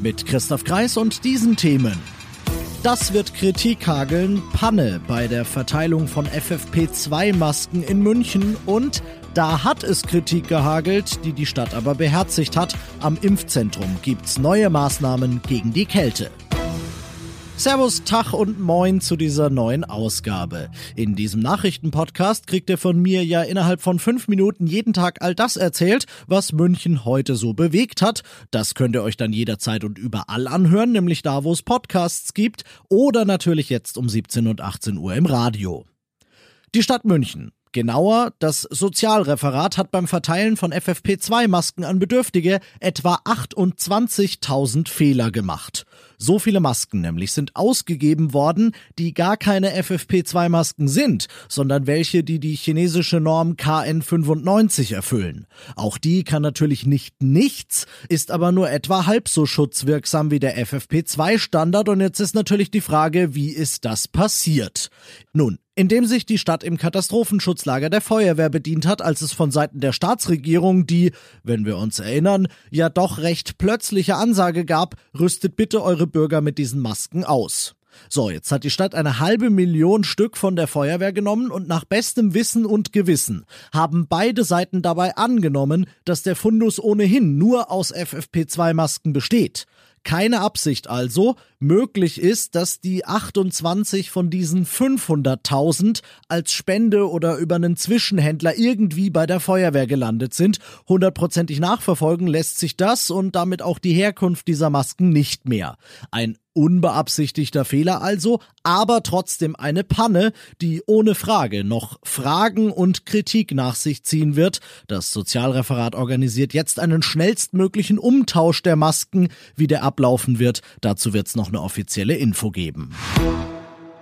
Mit Christoph Kreis und diesen Themen. Das wird Kritik hageln, Panne bei der Verteilung von FFP2-Masken in München und da hat es Kritik gehagelt, die die Stadt aber beherzigt hat. Am Impfzentrum gibt's neue Maßnahmen gegen die Kälte. Servus, Tag und Moin zu dieser neuen Ausgabe. In diesem Nachrichtenpodcast kriegt ihr von mir ja innerhalb von fünf Minuten jeden Tag all das erzählt, was München heute so bewegt hat. Das könnt ihr euch dann jederzeit und überall anhören, nämlich da, wo es Podcasts gibt oder natürlich jetzt um 17 und 18 Uhr im Radio. Die Stadt München Genauer, das Sozialreferat hat beim Verteilen von FFP2-Masken an Bedürftige etwa 28.000 Fehler gemacht. So viele Masken nämlich sind ausgegeben worden, die gar keine FFP2-Masken sind, sondern welche, die die chinesische Norm KN95 erfüllen. Auch die kann natürlich nicht nichts, ist aber nur etwa halb so schutzwirksam wie der FFP2-Standard und jetzt ist natürlich die Frage, wie ist das passiert? Nun, indem sich die Stadt im Katastrophenschutzlager der Feuerwehr bedient hat, als es von Seiten der Staatsregierung die, wenn wir uns erinnern, ja doch recht plötzliche Ansage gab, rüstet bitte eure Bürger mit diesen Masken aus. So, jetzt hat die Stadt eine halbe Million Stück von der Feuerwehr genommen und nach bestem Wissen und Gewissen haben beide Seiten dabei angenommen, dass der Fundus ohnehin nur aus FFP2-Masken besteht. Keine Absicht also. Möglich ist, dass die 28 von diesen 500.000 als Spende oder über einen Zwischenhändler irgendwie bei der Feuerwehr gelandet sind. Hundertprozentig nachverfolgen lässt sich das und damit auch die Herkunft dieser Masken nicht mehr. Ein unbeabsichtigter Fehler also, aber trotzdem eine Panne, die ohne Frage noch Fragen und Kritik nach sich ziehen wird. Das Sozialreferat organisiert jetzt einen schnellstmöglichen Umtausch der Masken. Wie der ablaufen wird, dazu wird es noch eine offizielle Info geben.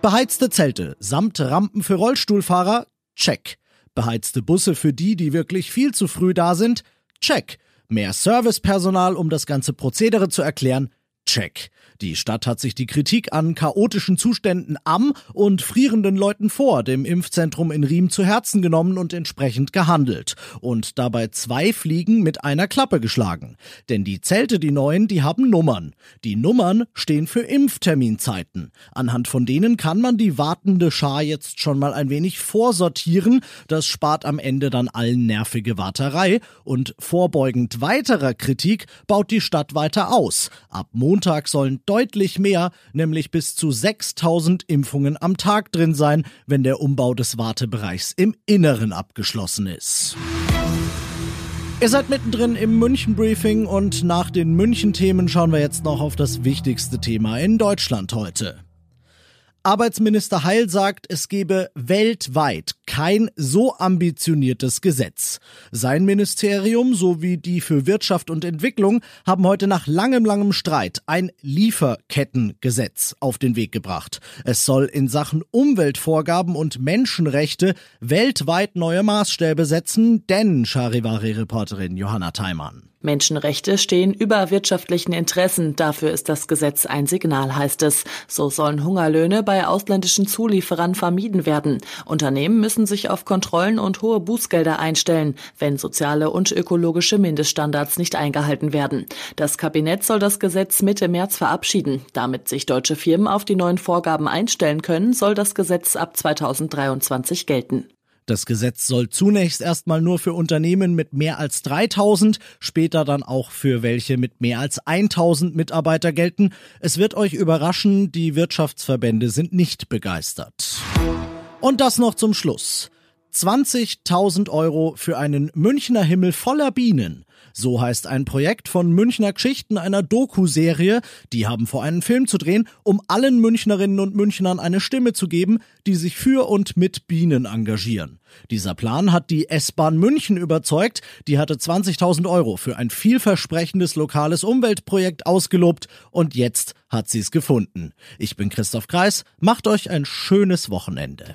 Beheizte Zelte samt Rampen für Rollstuhlfahrer? Check. Beheizte Busse für die, die wirklich viel zu früh da sind? Check. Mehr Servicepersonal, um das ganze Prozedere zu erklären? Check. Die Stadt hat sich die Kritik an chaotischen Zuständen am und frierenden Leuten vor dem Impfzentrum in Riem zu Herzen genommen und entsprechend gehandelt. Und dabei zwei Fliegen mit einer Klappe geschlagen. Denn die Zelte, die neuen, die haben Nummern. Die Nummern stehen für Impfterminzeiten. Anhand von denen kann man die wartende Schar jetzt schon mal ein wenig vorsortieren. Das spart am Ende dann allen nervige Warterei. Und vorbeugend weiterer Kritik baut die Stadt weiter aus. Ab Montag sollen deutlich mehr, nämlich bis zu 6000 Impfungen am Tag drin sein, wenn der Umbau des Wartebereichs im Inneren abgeschlossen ist. Ihr seid mittendrin im München-Briefing und nach den München-Themen schauen wir jetzt noch auf das wichtigste Thema in Deutschland heute. Arbeitsminister Heil sagt, es gebe weltweit kein so ambitioniertes Gesetz. Sein Ministerium sowie die für Wirtschaft und Entwicklung haben heute nach langem, langem Streit ein Lieferkettengesetz auf den Weg gebracht. Es soll in Sachen Umweltvorgaben und Menschenrechte weltweit neue Maßstäbe setzen, denn Charivari-Reporterin Johanna Theimann. Menschenrechte stehen über wirtschaftlichen Interessen. Dafür ist das Gesetz ein Signal, heißt es. So sollen Hungerlöhne bei ausländischen Zulieferern vermieden werden. Unternehmen müssen sich auf Kontrollen und hohe Bußgelder einstellen, wenn soziale und ökologische Mindeststandards nicht eingehalten werden. Das Kabinett soll das Gesetz Mitte März verabschieden. Damit sich deutsche Firmen auf die neuen Vorgaben einstellen können, soll das Gesetz ab 2023 gelten. Das Gesetz soll zunächst erstmal nur für Unternehmen mit mehr als 3000, später dann auch für welche mit mehr als 1000 Mitarbeiter gelten. Es wird euch überraschen, die Wirtschaftsverbände sind nicht begeistert. Und das noch zum Schluss. 20.000 Euro für einen Münchner Himmel voller Bienen. So heißt ein Projekt von Münchner Geschichten, einer Doku-Serie. Die haben vor, einen Film zu drehen, um allen Münchnerinnen und Münchnern eine Stimme zu geben, die sich für und mit Bienen engagieren. Dieser Plan hat die S-Bahn München überzeugt. Die hatte 20.000 Euro für ein vielversprechendes lokales Umweltprojekt ausgelobt und jetzt hat sie es gefunden. Ich bin Christoph Kreis. Macht euch ein schönes Wochenende.